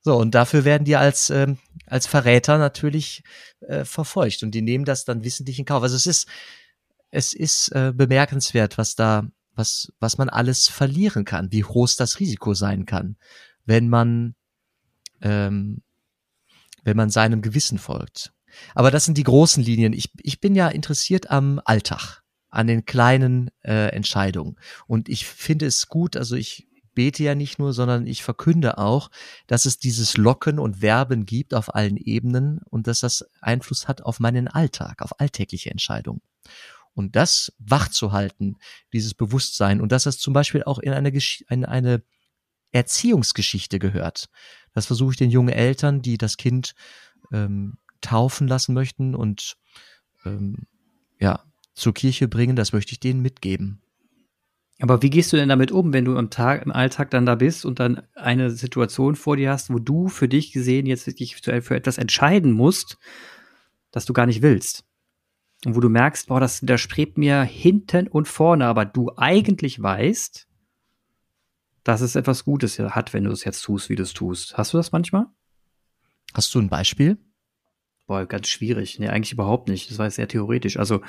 Speaker 2: So, und dafür werden die als, ähm, als Verräter natürlich äh, verfolgt und die nehmen das dann wissentlich in Kauf. Also es ist, es ist äh, bemerkenswert, was da, was, was man alles verlieren kann, wie groß das Risiko sein kann, wenn man ähm, wenn man seinem Gewissen folgt. Aber das sind die großen Linien. Ich, ich bin ja interessiert am Alltag, an den kleinen äh, Entscheidungen. Und ich finde es gut, also ich bete ja nicht nur, sondern ich verkünde auch, dass es dieses Locken und Werben gibt auf allen Ebenen und dass das Einfluss hat auf meinen Alltag, auf alltägliche Entscheidungen. Und das wach zu halten, dieses Bewusstsein und dass das zum Beispiel auch in eine, in eine Erziehungsgeschichte gehört. Das versuche ich den jungen Eltern, die das Kind ähm, taufen lassen möchten und ähm, ja, zur Kirche bringen, das möchte ich denen mitgeben.
Speaker 1: Aber wie gehst du denn damit um, wenn du am Tag, im Alltag dann da bist und dann eine Situation vor dir hast, wo du für dich gesehen jetzt dich für etwas entscheiden musst, das du gar nicht willst? Und wo du merkst, boah, das widerstrebt mir hinten und vorne, aber du eigentlich weißt, dass es etwas Gutes hat, wenn du es jetzt tust, wie du es tust. Hast du das manchmal?
Speaker 2: Hast du ein Beispiel?
Speaker 1: Boah, ganz schwierig. Nee, eigentlich überhaupt nicht. Das war sehr theoretisch. Also,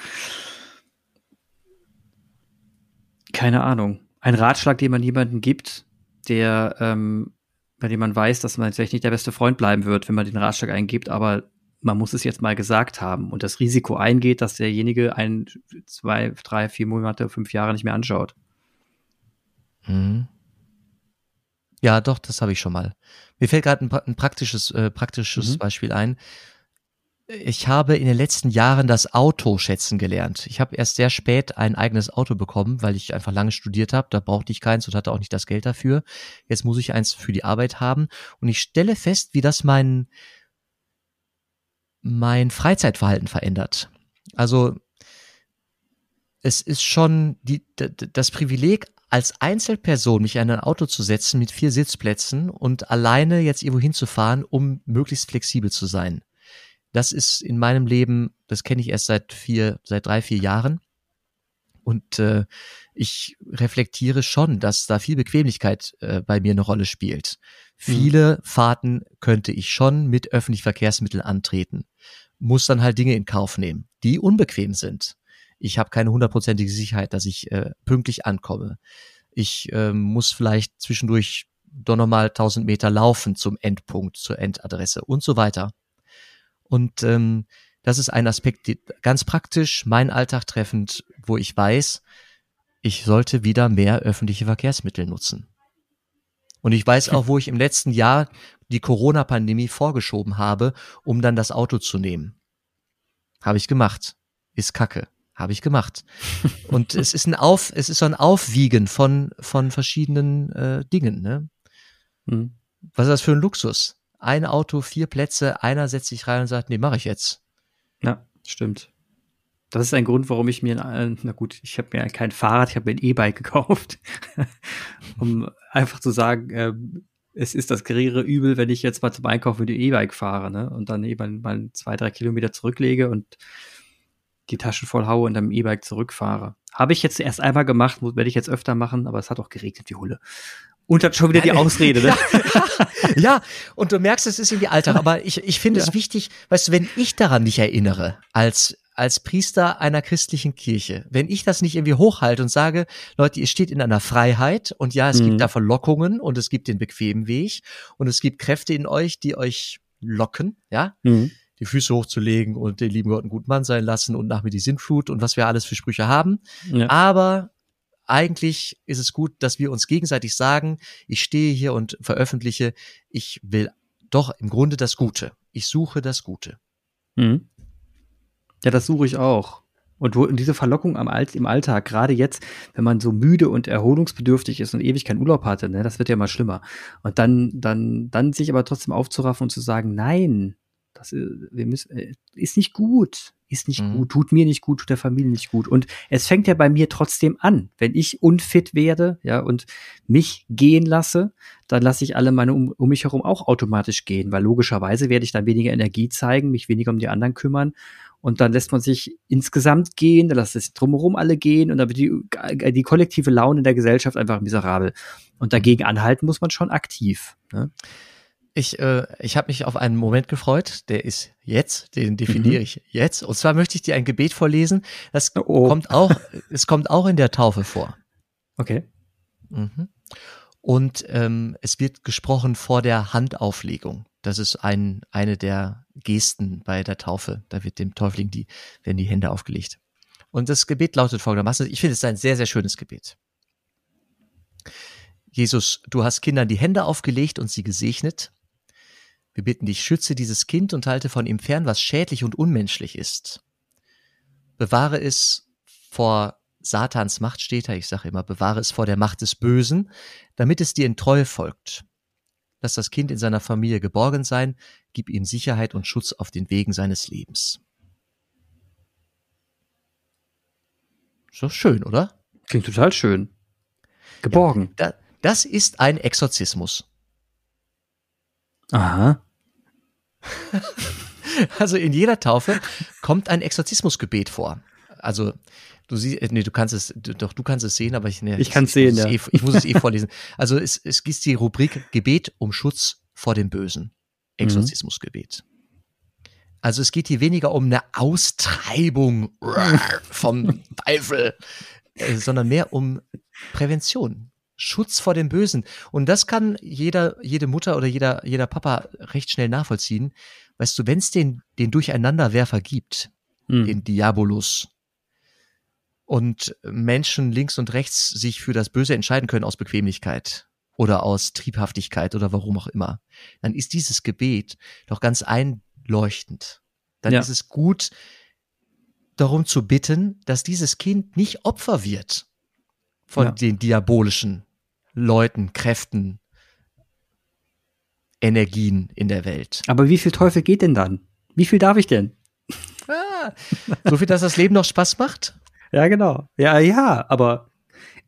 Speaker 1: keine Ahnung. Ein Ratschlag, den man jemandem gibt, der, ähm, bei dem man weiß, dass man vielleicht nicht der beste Freund bleiben wird, wenn man den Ratschlag eingibt, aber man muss es jetzt mal gesagt haben und das Risiko eingeht, dass derjenige ein, zwei, drei, vier Monate, fünf Jahre nicht mehr anschaut.
Speaker 2: Mhm. Ja, doch, das habe ich schon mal. Mir fällt gerade ein, ein, praktisches, äh, praktisches mhm. Beispiel ein. Ich habe in den letzten Jahren das Auto schätzen gelernt. Ich habe erst sehr spät ein eigenes Auto bekommen, weil ich einfach lange studiert habe. Da brauchte ich keins und hatte auch nicht das Geld dafür. Jetzt muss ich eins für die Arbeit haben. Und ich stelle fest, wie das mein, mein Freizeitverhalten verändert. Also es ist schon die, das Privileg, als Einzelperson mich in ein Auto zu setzen mit vier Sitzplätzen und alleine jetzt irgendwo hinzufahren, um möglichst flexibel zu sein. Das ist in meinem Leben, das kenne ich erst seit vier, seit drei, vier Jahren. Und äh, ich reflektiere schon, dass da viel Bequemlichkeit äh, bei mir eine Rolle spielt. Mhm. Viele Fahrten könnte ich schon mit öffentlichen Verkehrsmitteln antreten, muss dann halt Dinge in Kauf nehmen, die unbequem sind. Ich habe keine hundertprozentige Sicherheit, dass ich äh, pünktlich ankomme. Ich äh, muss vielleicht zwischendurch doch nochmal 1000 Meter laufen zum Endpunkt, zur Endadresse und so weiter. Und ähm, das ist ein Aspekt, die, ganz praktisch, mein Alltag treffend, wo ich weiß, ich sollte wieder mehr öffentliche Verkehrsmittel nutzen. Und ich weiß auch, wo ich im letzten Jahr die Corona-Pandemie vorgeschoben habe, um dann das Auto zu nehmen. Habe ich gemacht. Ist kacke. Habe ich gemacht. [laughs] Und es ist ein Auf, es ist so ein Aufwiegen von, von verschiedenen äh, Dingen, ne? Mhm. Was ist das für ein Luxus? Ein Auto, vier Plätze, einer setzt sich rein und sagt, nee, mache ich jetzt.
Speaker 1: Ja, stimmt. Das ist ein Grund, warum ich mir, na gut, ich habe mir kein Fahrrad, ich habe mir ein E-Bike [laughs] gekauft, um einfach zu sagen, äh, es ist das geringere Übel, wenn ich jetzt mal zum Einkaufen mit dem E-Bike fahre, ne? Und dann eben mal zwei, drei Kilometer zurücklege und die Taschen voll haue und dann E-Bike zurückfahre. Habe ich jetzt erst einmal gemacht, werde ich jetzt öfter machen, aber es hat auch geregnet, die Hulle. Und hat schon wieder die Ausrede, ne? [laughs]
Speaker 2: ja, und du merkst, es ist irgendwie Alltag, aber ich, ich finde ja. es wichtig, weißt du, wenn ich daran nicht erinnere, als als Priester einer christlichen Kirche, wenn ich das nicht irgendwie hochhalte und sage, Leute, ihr steht in einer Freiheit und ja, es mhm. gibt da Verlockungen und es gibt den bequemen Weg und es gibt Kräfte in euch, die euch locken, ja, mhm die Füße hochzulegen und den lieben Gott einen guten Mann sein lassen und nach mir die Sintflut und was wir alles für Sprüche haben. Ja. Aber eigentlich ist es gut, dass wir uns gegenseitig sagen, ich stehe hier und veröffentliche, ich will doch im Grunde das Gute. Ich suche das Gute.
Speaker 1: Mhm. Ja, das suche ich auch. Und, wo, und diese Verlockung am Alt, im Alltag, gerade jetzt, wenn man so müde und erholungsbedürftig ist und ewig keinen Urlaub hatte, ne, das wird ja mal schlimmer. Und dann, dann, dann sich aber trotzdem aufzuraffen und zu sagen, nein, das ist, wir müssen, äh, ist nicht gut, ist nicht mhm. gut, tut mir nicht gut, tut der Familie nicht gut. Und es fängt ja bei mir trotzdem an. Wenn ich unfit werde, ja, und mich gehen lasse, dann lasse ich alle meine um, um mich herum auch automatisch gehen, weil logischerweise werde ich dann weniger Energie zeigen, mich weniger um die anderen kümmern und dann lässt man sich insgesamt gehen, dann lässt es drumherum alle gehen und dann wird die, die kollektive Laune in der Gesellschaft einfach miserabel. Und dagegen anhalten muss man schon aktiv. Ne?
Speaker 2: Ich, äh, ich habe mich auf einen Moment gefreut, der ist jetzt, den definiere mhm. ich jetzt. Und zwar möchte ich dir ein Gebet vorlesen. Das oh. kommt auch, [laughs] es kommt auch in der Taufe vor.
Speaker 1: Okay.
Speaker 2: Mhm. Und ähm, es wird gesprochen vor der Handauflegung. Das ist ein, eine der Gesten bei der Taufe. Da wird dem Täufling die, werden die Hände aufgelegt. Und das Gebet lautet folgendermaßen. Ich finde es ein sehr, sehr schönes Gebet. Jesus, du hast Kindern die Hände aufgelegt und sie gesegnet. Wir bitten dich, schütze dieses Kind und halte von ihm fern, was schädlich und unmenschlich ist. Bewahre es vor Satans Macht steht da, ich sage immer, bewahre es vor der Macht des Bösen, damit es dir in Treue folgt. Lass das Kind in seiner Familie geborgen sein, gib ihm Sicherheit und Schutz auf den Wegen seines Lebens. So schön, oder?
Speaker 1: Klingt total schön. Geborgen.
Speaker 2: Ja, da, das ist ein Exorzismus.
Speaker 1: Aha. [laughs]
Speaker 2: also in jeder Taufe kommt ein Exorzismusgebet vor. Also Du siehst, äh, nee, du kannst es, doch, du kannst es sehen, aber ich, nee,
Speaker 1: ich kann es sehen, ja.
Speaker 2: Eh, ich muss es eh vorlesen. Also es, es gibt die Rubrik Gebet um Schutz vor dem Bösen. Exorzismusgebet. Also es geht hier weniger um eine Austreibung [laughs] vom Teufel, äh, sondern mehr um Prävention. Schutz vor dem Bösen. Und das kann jeder, jede Mutter oder jeder, jeder Papa recht schnell nachvollziehen. Weißt du, wenn es den, den Durcheinanderwerfer gibt, mhm. den Diabolus, und Menschen links und rechts sich für das Böse entscheiden können aus Bequemlichkeit oder aus Triebhaftigkeit oder warum auch immer, dann ist dieses Gebet doch ganz einleuchtend. Dann ja. ist es gut, darum zu bitten, dass dieses Kind nicht Opfer wird von ja. den diabolischen Leuten, Kräften, Energien in der Welt.
Speaker 1: Aber wie viel Teufel geht denn dann? Wie viel darf ich denn?
Speaker 2: Ah, so viel, dass das Leben noch Spaß macht?
Speaker 1: Ja, genau. Ja, ja, aber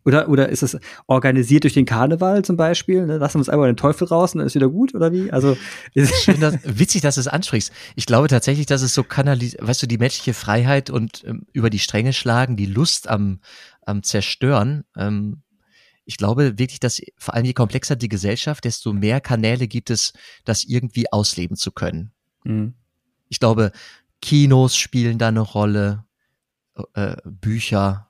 Speaker 1: oder, oder ist es organisiert durch den Karneval zum Beispiel? Ne? Lassen wir uns einmal den Teufel raus und dann ist wieder gut oder wie? Also
Speaker 2: ist [laughs] Schön, dass, witzig, dass du es ansprichst. Ich glaube tatsächlich, dass es so kanalisiert, weißt du, die menschliche Freiheit und ähm, über die Stränge schlagen, die Lust am, am Zerstören. Ähm, ich glaube wirklich, dass vor allem je komplexer die Gesellschaft, desto mehr Kanäle gibt es, das irgendwie ausleben zu können. Mhm. Ich glaube, Kinos spielen da eine Rolle, äh, Bücher,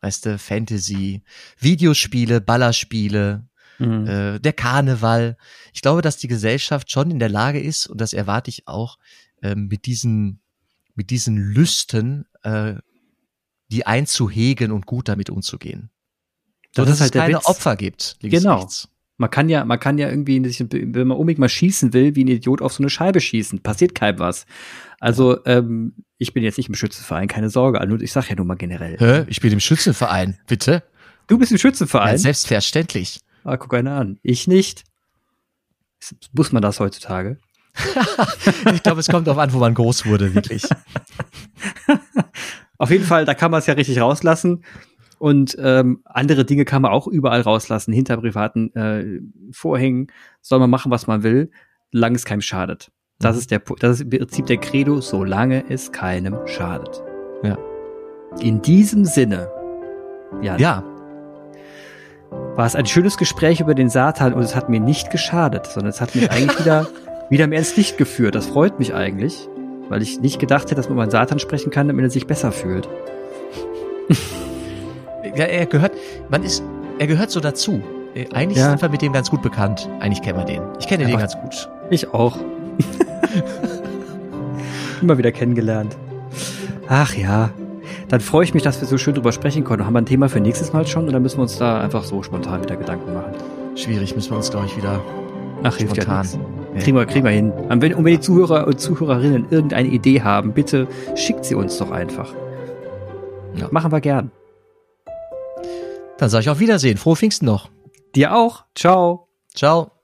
Speaker 2: weißt du, Fantasy, Videospiele, Ballerspiele, mhm. äh, der Karneval. Ich glaube, dass die Gesellschaft schon in der Lage ist, und das erwarte ich auch, äh, mit diesen, mit diesen Lüsten, äh, die einzuhegen und gut damit umzugehen. So, das dass halt es keine Witz. Opfer gibt.
Speaker 1: genau. Rechts. Man kann ja, man kann ja irgendwie, wenn man unbedingt mal schießen will, wie ein Idiot auf so eine Scheibe schießen. Passiert keinem was. Also, ähm, ich bin jetzt nicht im Schützenverein, keine Sorge. Also, ich sag ja nur mal generell.
Speaker 2: Hä? Ich bin im Schützenverein, bitte?
Speaker 1: Du bist im Schützenverein? Ja,
Speaker 2: selbstverständlich.
Speaker 1: Ah, guck einer an. Ich nicht. Muss man das heutzutage? [laughs]
Speaker 2: ich glaube, es kommt darauf an, wo man groß wurde, wirklich. [laughs]
Speaker 1: Auf jeden Fall, da kann man es ja richtig rauslassen. Und ähm, andere Dinge kann man auch überall rauslassen, hinter privaten äh, Vorhängen. Soll man machen, was man will, solange es keinem schadet. Das mhm. ist der das ist im Prinzip der Credo, solange es keinem schadet.
Speaker 2: Ja.
Speaker 1: In diesem Sinne,
Speaker 2: Jan, ja.
Speaker 1: war es ein schönes Gespräch über den Satan und es hat mir nicht geschadet, sondern es hat mich eigentlich wieder, [laughs] wieder mehr ins Licht geführt. Das freut mich eigentlich, weil ich nicht gedacht hätte, dass man über den Satan sprechen kann, damit er sich besser fühlt. [laughs]
Speaker 2: ja, er gehört, man ist, er gehört so dazu. Äh, eigentlich ja. sind wir mit dem ganz gut bekannt. Eigentlich kennen wir den. Ich kenne den ganz gut.
Speaker 1: Ich auch. [laughs] Immer wieder kennengelernt. Ach ja. Dann freue ich mich, dass wir so schön drüber sprechen konnten. Haben wir ein Thema für nächstes Mal schon oder müssen wir uns da einfach so spontan wieder Gedanken machen?
Speaker 2: Schwierig, müssen wir uns, glaube ich, wieder
Speaker 1: Ach, spontan. Ja kriegen wir, kriegen wir hin. Und wenn, und wenn die Zuhörer und Zuhörerinnen irgendeine Idee haben, bitte schickt sie uns doch einfach. Ja. Machen wir gern.
Speaker 2: Dann sage ich auf Wiedersehen. Frohe Pfingsten noch.
Speaker 1: Dir auch. Ciao.
Speaker 2: Ciao.